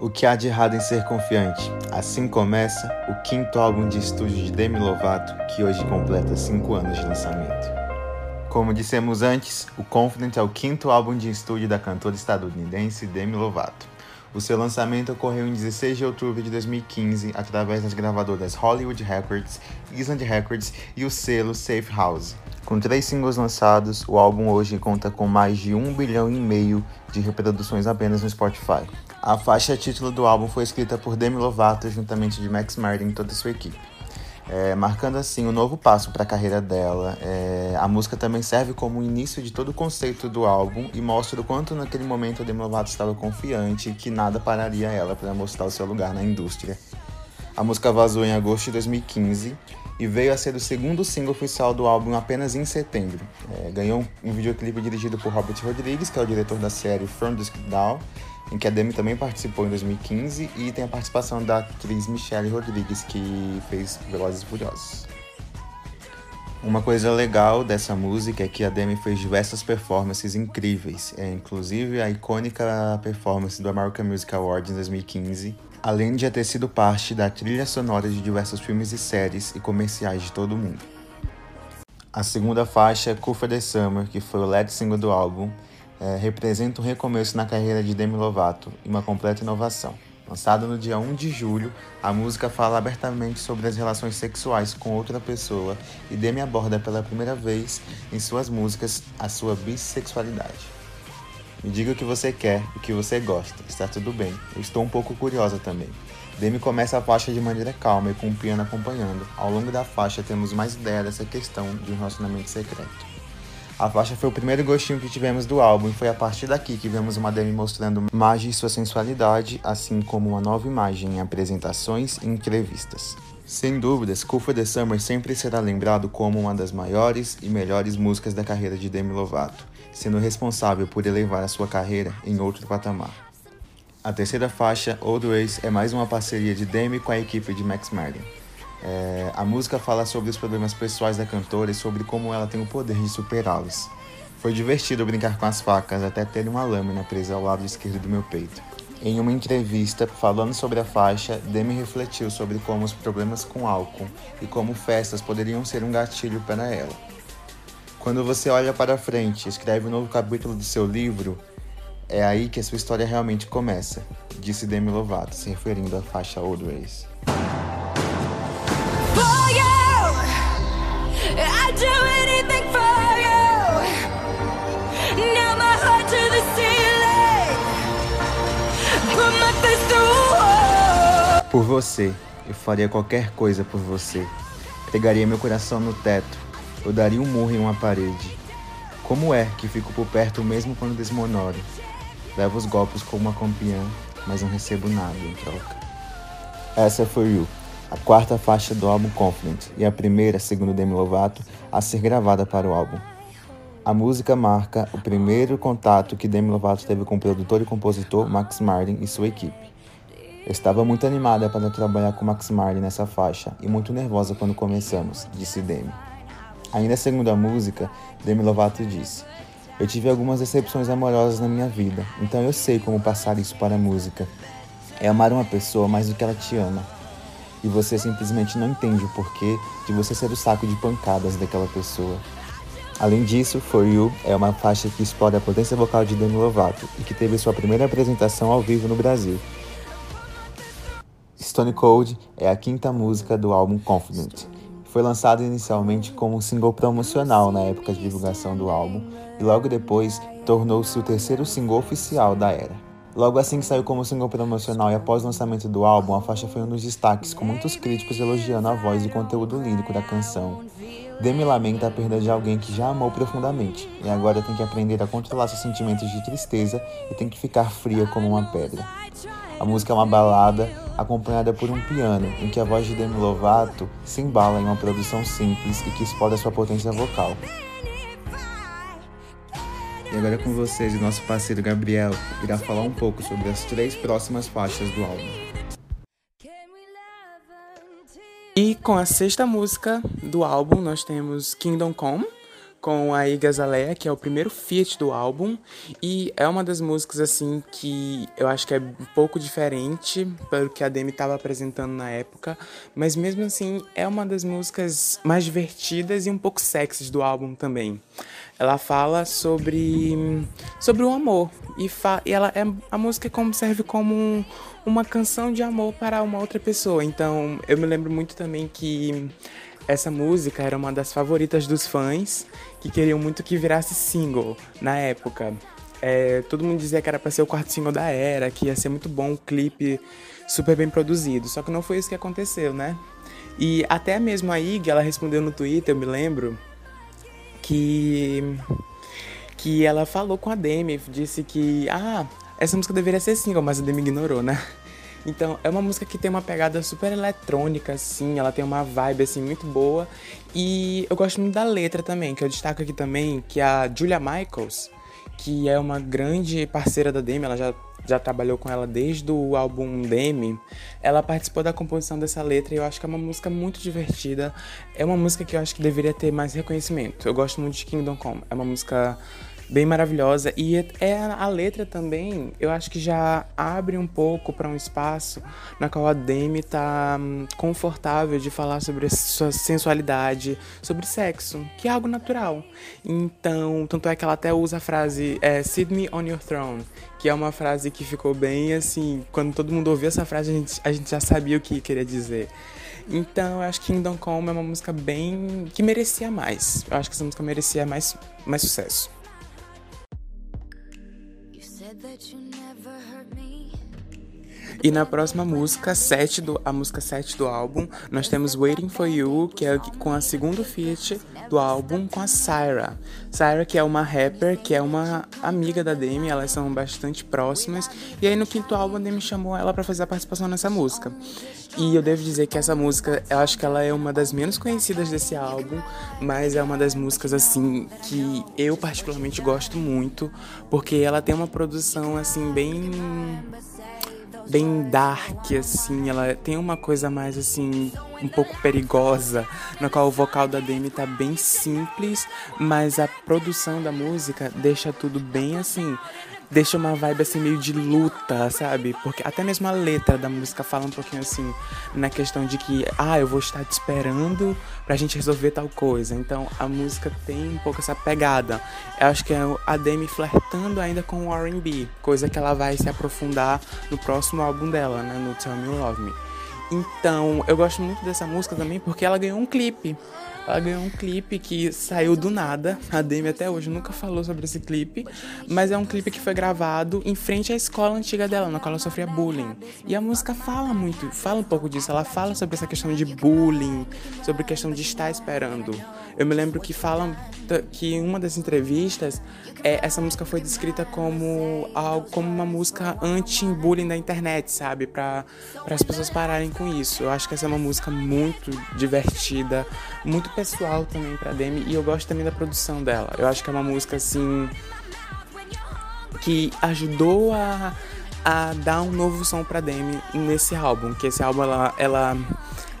O que há de errado em ser confiante? Assim começa o quinto álbum de estúdio de Demi Lovato, que hoje completa cinco anos de lançamento. Como dissemos antes, o Confident é o quinto álbum de estúdio da cantora estadunidense Demi Lovato. O seu lançamento ocorreu em 16 de outubro de 2015 através das gravadoras Hollywood Records, Island Records e o selo Safe House. Com três singles lançados, o álbum hoje conta com mais de um bilhão e meio de reproduções apenas no Spotify. A faixa título do álbum foi escrita por Demi Lovato juntamente de Max Martin e toda a sua equipe. É, marcando assim um novo passo para a carreira dela. É, a música também serve como início de todo o conceito do álbum e mostra o quanto naquele momento a Demi Lovato estava confiante que nada pararia ela para mostrar o seu lugar na indústria. A música vazou em agosto de 2015 e veio a ser o segundo single oficial do álbum apenas em setembro. É, ganhou um videoclipe dirigido por Robert Rodrigues, que é o diretor da série From Dusk Down, em que a Demi também participou em 2015, e tem a participação da atriz Michelle Rodrigues, que fez Velozes e Furiosos. Uma coisa legal dessa música é que a Demi fez diversas performances incríveis, é, inclusive a icônica performance do American Music Awards em 2015, além de já ter sido parte da trilha sonora de diversos filmes e séries e comerciais de todo o mundo. A segunda faixa, Cool for the Summer, que foi o lead single do álbum, é, representa um recomeço na carreira de Demi Lovato e uma completa inovação. Lançada no dia 1 de julho, a música fala abertamente sobre as relações sexuais com outra pessoa e Demi aborda pela primeira vez em suas músicas a sua bissexualidade. Me diga o que você quer, o que você gosta. Está tudo bem. Eu estou um pouco curiosa também. Demi começa a faixa de maneira calma e com o piano acompanhando. Ao longo da faixa temos mais ideia dessa questão de um relacionamento secreto. A faixa foi o primeiro gostinho que tivemos do álbum e foi a partir daqui que vemos uma Demi mostrando mais de sua sensualidade, assim como uma nova imagem em apresentações e entrevistas. Sem dúvidas, Cool for the Summer sempre será lembrado como uma das maiores e melhores músicas da carreira de Demi Lovato sendo responsável por elevar a sua carreira em outro patamar. A terceira faixa, Old Ways, é mais uma parceria de Demi com a equipe de Max Martin. É, a música fala sobre os problemas pessoais da cantora e sobre como ela tem o poder de superá-los. Foi divertido brincar com as facas até ter uma lâmina presa ao lado esquerdo do meu peito. Em uma entrevista falando sobre a faixa, Demi refletiu sobre como os problemas com álcool e como festas poderiam ser um gatilho para ela. Quando você olha para frente e escreve um novo capítulo do seu livro, é aí que a sua história realmente começa, disse Demi Lovato, se referindo à faixa Old Por você, eu faria qualquer coisa por você. Pegaria meu coração no teto eu daria um murro em uma parede. Como é que fico por perto mesmo quando desmonoro? Levo os golpes como uma campeã, mas não recebo nada em troca. Essa foi You, a quarta faixa do álbum Confident e a primeira, segundo Demi Lovato, a ser gravada para o álbum. A música marca o primeiro contato que Demi Lovato teve com o produtor e compositor Max Martin e sua equipe. Estava muito animada para trabalhar com Max Martin nessa faixa e muito nervosa quando começamos, disse Demi. Ainda segundo a música, Demi Lovato disse: Eu tive algumas decepções amorosas na minha vida, então eu sei como passar isso para a música. É amar uma pessoa mais do que ela te ama. E você simplesmente não entende o porquê de você ser o saco de pancadas daquela pessoa. Além disso, For You é uma faixa que explora a potência vocal de Demi Lovato e que teve sua primeira apresentação ao vivo no Brasil. Stone Cold é a quinta música do álbum Confident, foi lançado inicialmente como um single promocional na época de divulgação do álbum e logo depois tornou-se o terceiro single oficial da era. Logo assim que saiu como single promocional e após o lançamento do álbum, a faixa foi um dos destaques, com muitos críticos elogiando a voz e o conteúdo lírico da canção. Demi lamenta a perda de alguém que já amou profundamente e agora tem que aprender a controlar seus sentimentos de tristeza e tem que ficar fria como uma pedra. A música é uma balada acompanhada por um piano, em que a voz de Demi Lovato se embala em uma produção simples e que explora sua potência vocal. E agora com vocês, o nosso parceiro Gabriel irá falar um pouco sobre as três próximas faixas do álbum. E com a sexta música do álbum, nós temos Kingdom Come, com a Iggy Azalea, que é o primeiro feat do álbum, e é uma das músicas assim que eu acho que é um pouco diferente pelo que a Demi estava apresentando na época, mas mesmo assim é uma das músicas mais divertidas e um pouco sexys do álbum também. Ela fala sobre sobre o amor e, e ela é a música é como serve como um, uma canção de amor para uma outra pessoa. Então, eu me lembro muito também que essa música era uma das favoritas dos fãs que queriam muito que virasse single na época. É, todo mundo dizia que era para ser o quarto single da era, que ia ser muito bom, um clipe super bem produzido. Só que não foi isso que aconteceu, né? E até mesmo a Ig, ela respondeu no Twitter, eu me lembro, que que ela falou com a Demi, disse que ah, essa música deveria ser single, mas a Demi ignorou, né? Então, é uma música que tem uma pegada super eletrônica, assim, ela tem uma vibe, assim, muito boa. E eu gosto muito da letra também, que eu destaco aqui também, que a Julia Michaels, que é uma grande parceira da Demi, ela já, já trabalhou com ela desde o álbum Demi, ela participou da composição dessa letra e eu acho que é uma música muito divertida. É uma música que eu acho que deveria ter mais reconhecimento. Eu gosto muito de Kingdom Come, é uma música bem maravilhosa. E é a letra também, eu acho que já abre um pouco para um espaço na qual a Demi tá hum, confortável de falar sobre sua sensualidade, sobre sexo, que é algo natural. Então, tanto é que ela até usa a frase é, Sit me on your throne, que é uma frase que ficou bem assim, quando todo mundo ouviu essa frase, a gente, a gente já sabia o que queria dizer. Então, eu acho que Kingdom Come é uma música bem. que merecia mais. Eu acho que essa música merecia mais, mais sucesso. E na próxima música, 7 do, a música 7 do álbum, nós temos Waiting For You, que é com a segunda feat do álbum com a Syra. Syra, que é uma rapper, que é uma amiga da Demi, elas são bastante próximas. E aí no quinto álbum a Demi chamou ela para fazer a participação nessa música. E eu devo dizer que essa música, eu acho que ela é uma das menos conhecidas desse álbum, mas é uma das músicas assim que eu particularmente gosto muito, porque ela tem uma produção assim bem bem dark, assim. Ela tem uma coisa mais, assim, um pouco perigosa, na qual o vocal da Demi tá bem simples, mas a produção da música deixa tudo bem, assim, deixa uma vibe assim meio de luta, sabe? Porque até mesmo a letra da música fala um pouquinho assim na questão de que, ah, eu vou estar te esperando pra gente resolver tal coisa. Então a música tem um pouco essa pegada. Eu acho que é a Demi flertando ainda com o R&B, coisa que ela vai se aprofundar no próximo álbum dela, né, no Tell Me Love Me. Então, eu gosto muito dessa música também porque ela ganhou um clipe. Ela ganhou um clipe que saiu do nada. A Demi até hoje nunca falou sobre esse clipe, mas é um clipe que foi gravado em frente à escola antiga dela, na qual ela sofria bullying. E a música fala muito, fala um pouco disso. Ela fala sobre essa questão de bullying, sobre a questão de estar esperando. Eu me lembro que falam que em uma das entrevistas, é, essa música foi descrita como algo, como uma música anti-bullying da internet, sabe? Para as pessoas pararem com isso. Eu acho que essa é uma música muito divertida, muito pessoal também pra Demi e eu gosto também da produção dela. Eu acho que é uma música assim que ajudou a, a dar um novo som pra Demi nesse álbum, que esse álbum ela ela,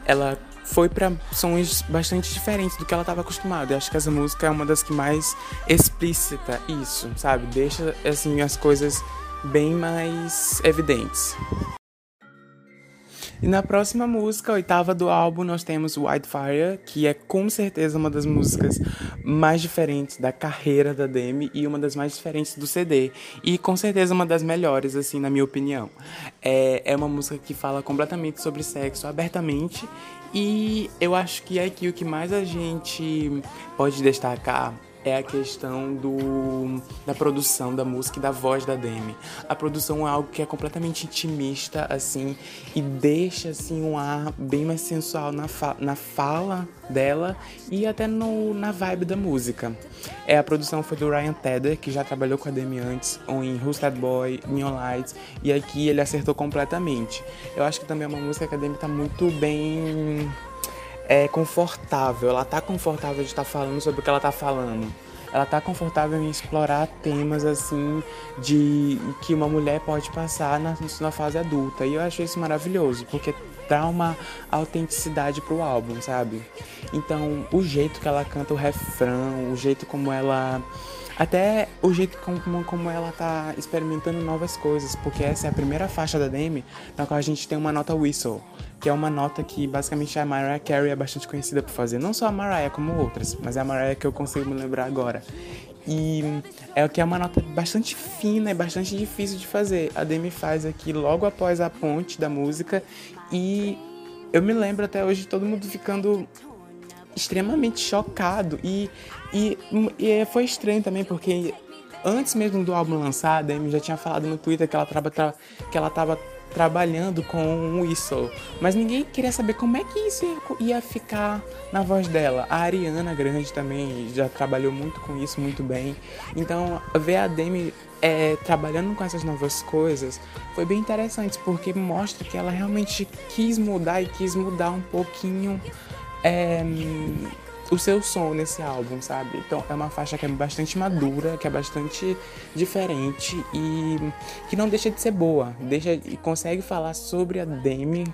ela foi para sons bastante diferentes do que ela estava acostumada. Eu acho que essa música é uma das que mais explícita isso, sabe? Deixa assim as coisas bem mais evidentes. E na próxima música, oitava do álbum, nós temos Wildfire, que é com certeza uma das músicas mais diferentes da carreira da Demi e uma das mais diferentes do CD. E com certeza uma das melhores, assim, na minha opinião. É, é uma música que fala completamente sobre sexo abertamente e eu acho que é aqui o que mais a gente pode destacar é a questão do, da produção da música e da voz da Demi. A produção é algo que é completamente intimista, assim, e deixa, assim, um ar bem mais sensual na, fa na fala dela e até no, na vibe da música. É, a produção foi do Ryan Tedder, que já trabalhou com a Demi antes, em Who's That Boy, Neon Lights, e aqui ele acertou completamente. Eu acho que também é uma música que a Demi tá muito bem é confortável, ela tá confortável de estar tá falando sobre o que ela tá falando. Ela tá confortável em explorar temas assim de que uma mulher pode passar na, na fase adulta. E eu acho isso maravilhoso, porque dá uma autenticidade pro álbum, sabe? Então, o jeito que ela canta o refrão, o jeito como ela até o jeito como, como ela tá experimentando novas coisas, porque essa é a primeira faixa da Demi na qual a gente tem uma nota whistle, que é uma nota que basicamente a Mariah Carey é bastante conhecida por fazer. Não só a Mariah, como outras, mas é a Mariah que eu consigo me lembrar agora. E é o que é uma nota bastante fina e bastante difícil de fazer. A Demi faz aqui logo após a ponte da música e eu me lembro até hoje todo mundo ficando extremamente chocado e, e, e foi estranho também porque antes mesmo do álbum lançar, a Demi já tinha falado no Twitter que ela estava que ela tava trabalhando com um whistle, mas ninguém queria saber como é que isso ia ficar na voz dela. A Ariana Grande também já trabalhou muito com isso, muito bem. Então, ver a Demi é, trabalhando com essas novas coisas foi bem interessante, porque mostra que ela realmente quis mudar e quis mudar um pouquinho é, o seu som nesse álbum, sabe? Então é uma faixa que é bastante madura, que é bastante diferente e que não deixa de ser boa, deixa e consegue falar sobre a Demi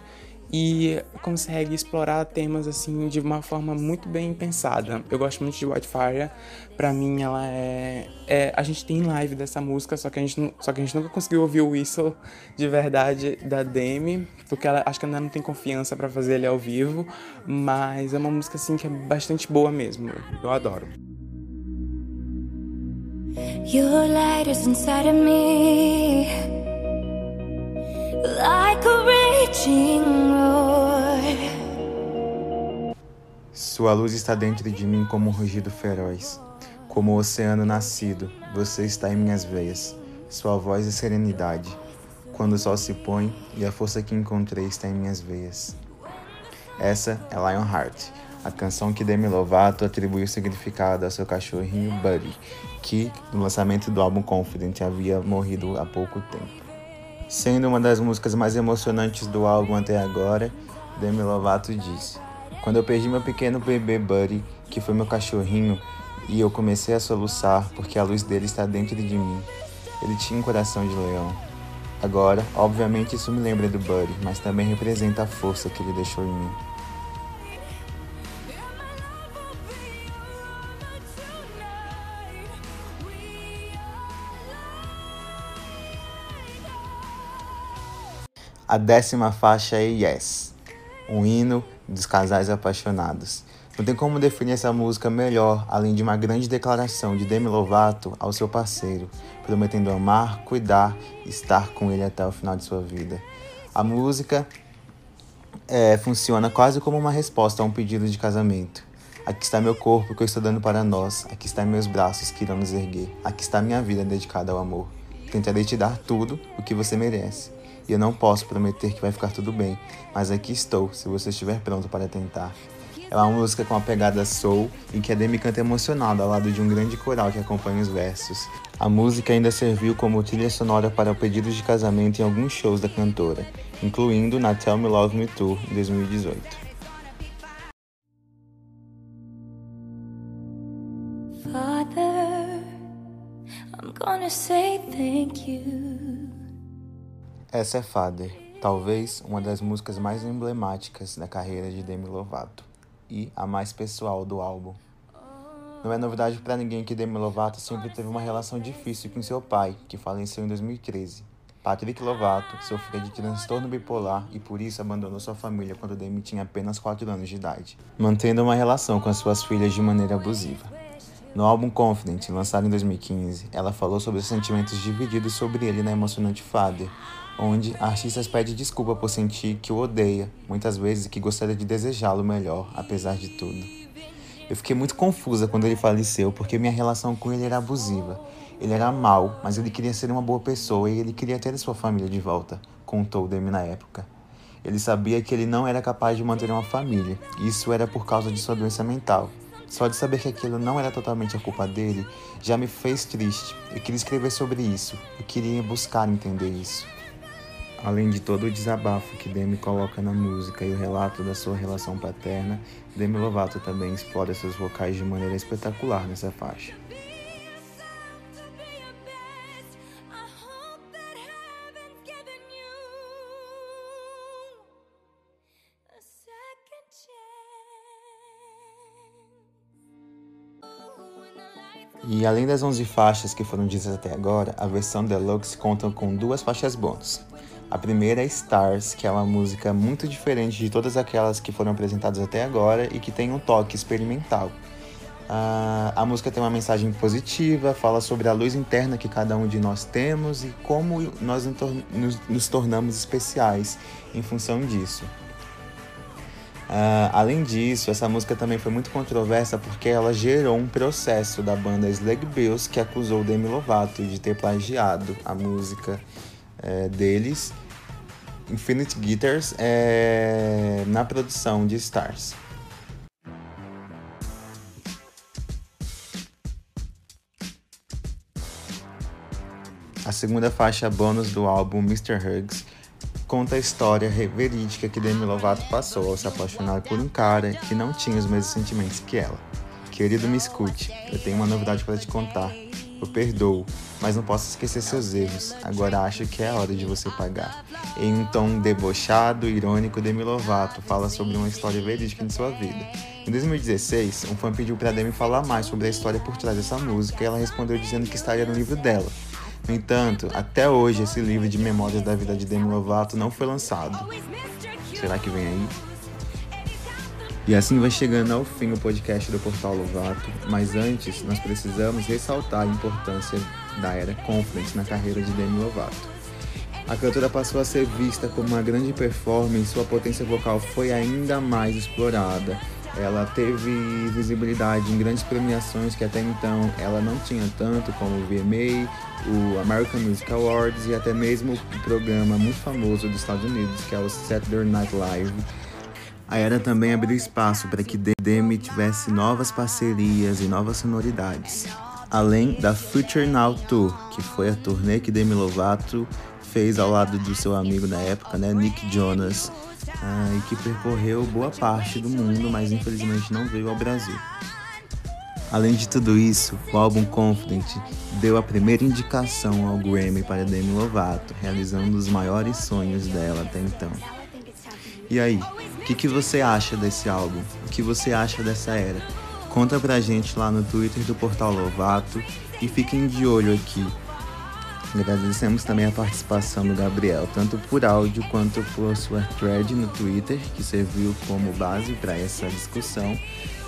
e consegue explorar temas assim de uma forma muito bem pensada. Eu gosto muito de Whitefire. Para mim ela é, é, a gente tem live dessa música, só que a gente só que a gente nunca conseguiu ouvir o whistle de verdade da Demi, porque ela acho que ainda não tem confiança para fazer ele ao vivo, mas é uma música assim que é bastante boa mesmo. Eu adoro. Your light is inside of me. Sua luz está dentro de mim como um rugido feroz, como o oceano nascido, você está em minhas veias. Sua voz é serenidade, quando o sol se põe e a força que encontrei está em minhas veias. Essa é Lionheart, a canção que Demi Lovato atribuiu significado ao seu cachorrinho Buddy, que no lançamento do álbum Confident havia morrido há pouco tempo. Sendo uma das músicas mais emocionantes do álbum até agora, Demi Lovato disse: Quando eu perdi meu pequeno bebê Buddy, que foi meu cachorrinho, e eu comecei a soluçar porque a luz dele está dentro de mim. Ele tinha um coração de leão. Agora, obviamente, isso me lembra do Buddy, mas também representa a força que ele deixou em mim. A décima faixa é Yes, um hino dos casais apaixonados. Não tem como definir essa música melhor, além de uma grande declaração de Demi Lovato ao seu parceiro, prometendo amar, cuidar e estar com ele até o final de sua vida. A música é, funciona quase como uma resposta a um pedido de casamento. Aqui está meu corpo que eu estou dando para nós, aqui está meus braços que irão nos erguer, aqui está minha vida dedicada ao amor. Tentarei te dar tudo o que você merece. E eu não posso prometer que vai ficar tudo bem, mas aqui estou, se você estiver pronto para tentar. É uma música com a pegada soul e que a Demi canta emocionada ao lado de um grande coral que acompanha os versos. A música ainda serviu como trilha sonora para pedidos de casamento em alguns shows da cantora, incluindo na Tell Me Love Me Tour em 2018. Father, I'm gonna say thank you. Essa é Father, talvez uma das músicas mais emblemáticas da carreira de Demi Lovato e a mais pessoal do álbum. Não é novidade para ninguém que Demi Lovato sempre teve uma relação difícil com seu pai, que faleceu em 2013. Patrick Lovato sofria de transtorno bipolar e por isso abandonou sua família quando Demi tinha apenas 4 anos de idade, mantendo uma relação com as suas filhas de maneira abusiva. No álbum Confident, lançado em 2015, ela falou sobre os sentimentos divididos sobre ele na emocionante Father, onde a artista pede desculpa por sentir que o odeia, muitas vezes que gostaria de desejá-lo melhor, apesar de tudo. Eu fiquei muito confusa quando ele faleceu, porque minha relação com ele era abusiva. Ele era mau, mas ele queria ser uma boa pessoa e ele queria ter sua família de volta, contou Demi na época. Ele sabia que ele não era capaz de manter uma família, e isso era por causa de sua doença mental. Só de saber que aquilo não era totalmente a culpa dele já me fez triste. Eu queria escrever sobre isso, eu queria buscar entender isso. Além de todo o desabafo que Demi coloca na música e o relato da sua relação paterna, Demi Lovato também explora seus vocais de maneira espetacular nessa faixa. E além das 11 faixas que foram ditas até agora, a versão deluxe conta com duas faixas bônus. A primeira é Stars, que é uma música muito diferente de todas aquelas que foram apresentadas até agora e que tem um toque experimental. Uh, a música tem uma mensagem positiva, fala sobre a luz interna que cada um de nós temos e como nós nos, nos tornamos especiais em função disso. Uh, além disso, essa música também foi muito controversa porque ela gerou um processo da banda Slug Bills que acusou Demi Lovato de ter plagiado a música é, deles, Infinite Guitars, é, na produção de Stars. A segunda faixa bônus do álbum Mr. Hugs conta a história verídica que Demi Lovato passou ao se apaixonar por um cara que não tinha os mesmos sentimentos que ela. Querido, me escute, eu tenho uma novidade para te contar. Eu perdoo, mas não posso esquecer seus erros. Agora acho que é a hora de você pagar. Em um tom debochado, irônico, Demi Lovato fala sobre uma história verídica de sua vida. Em 2016, um fã pediu para Demi falar mais sobre a história por trás dessa música e ela respondeu dizendo que estaria no livro dela. No entanto, até hoje esse livro de memórias da vida de Demi Lovato não foi lançado. Será que vem aí? E assim vai chegando ao fim o podcast do Portal Lovato, mas antes nós precisamos ressaltar a importância da era Confidence na carreira de Demi Lovato. A cantora passou a ser vista como uma grande performance, sua potência vocal foi ainda mais explorada ela teve visibilidade em grandes premiações que até então ela não tinha tanto, como o VMA, o American Music Awards e até mesmo o programa muito famoso dos Estados Unidos, que é o Saturday Night Live. A era também abriu espaço para que Demi tivesse novas parcerias e novas sonoridades. Além da Future Now Tour, que foi a turnê que Demi Lovato fez ao lado do seu amigo na época, né, Nick Jonas, ah, e que percorreu boa parte do mundo, mas infelizmente não veio ao Brasil. Além de tudo isso, o álbum Confident deu a primeira indicação ao Grammy para Demi Lovato, realizando os maiores sonhos dela até então. E aí, o que, que você acha desse álbum? O que você acha dessa era? Conta pra gente lá no Twitter do Portal Lovato e fiquem de olho aqui Agradecemos também a participação do Gabriel, tanto por áudio quanto por sua thread no Twitter, que serviu como base para essa discussão.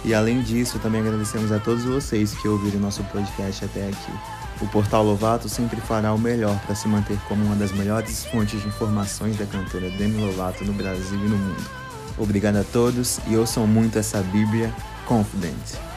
E além disso, também agradecemos a todos vocês que ouviram nosso podcast até aqui. O Portal Lovato sempre fará o melhor para se manter como uma das melhores fontes de informações da cantora Demi Lovato no Brasil e no mundo. Obrigado a todos e ouçam muito essa Bíblia Confident.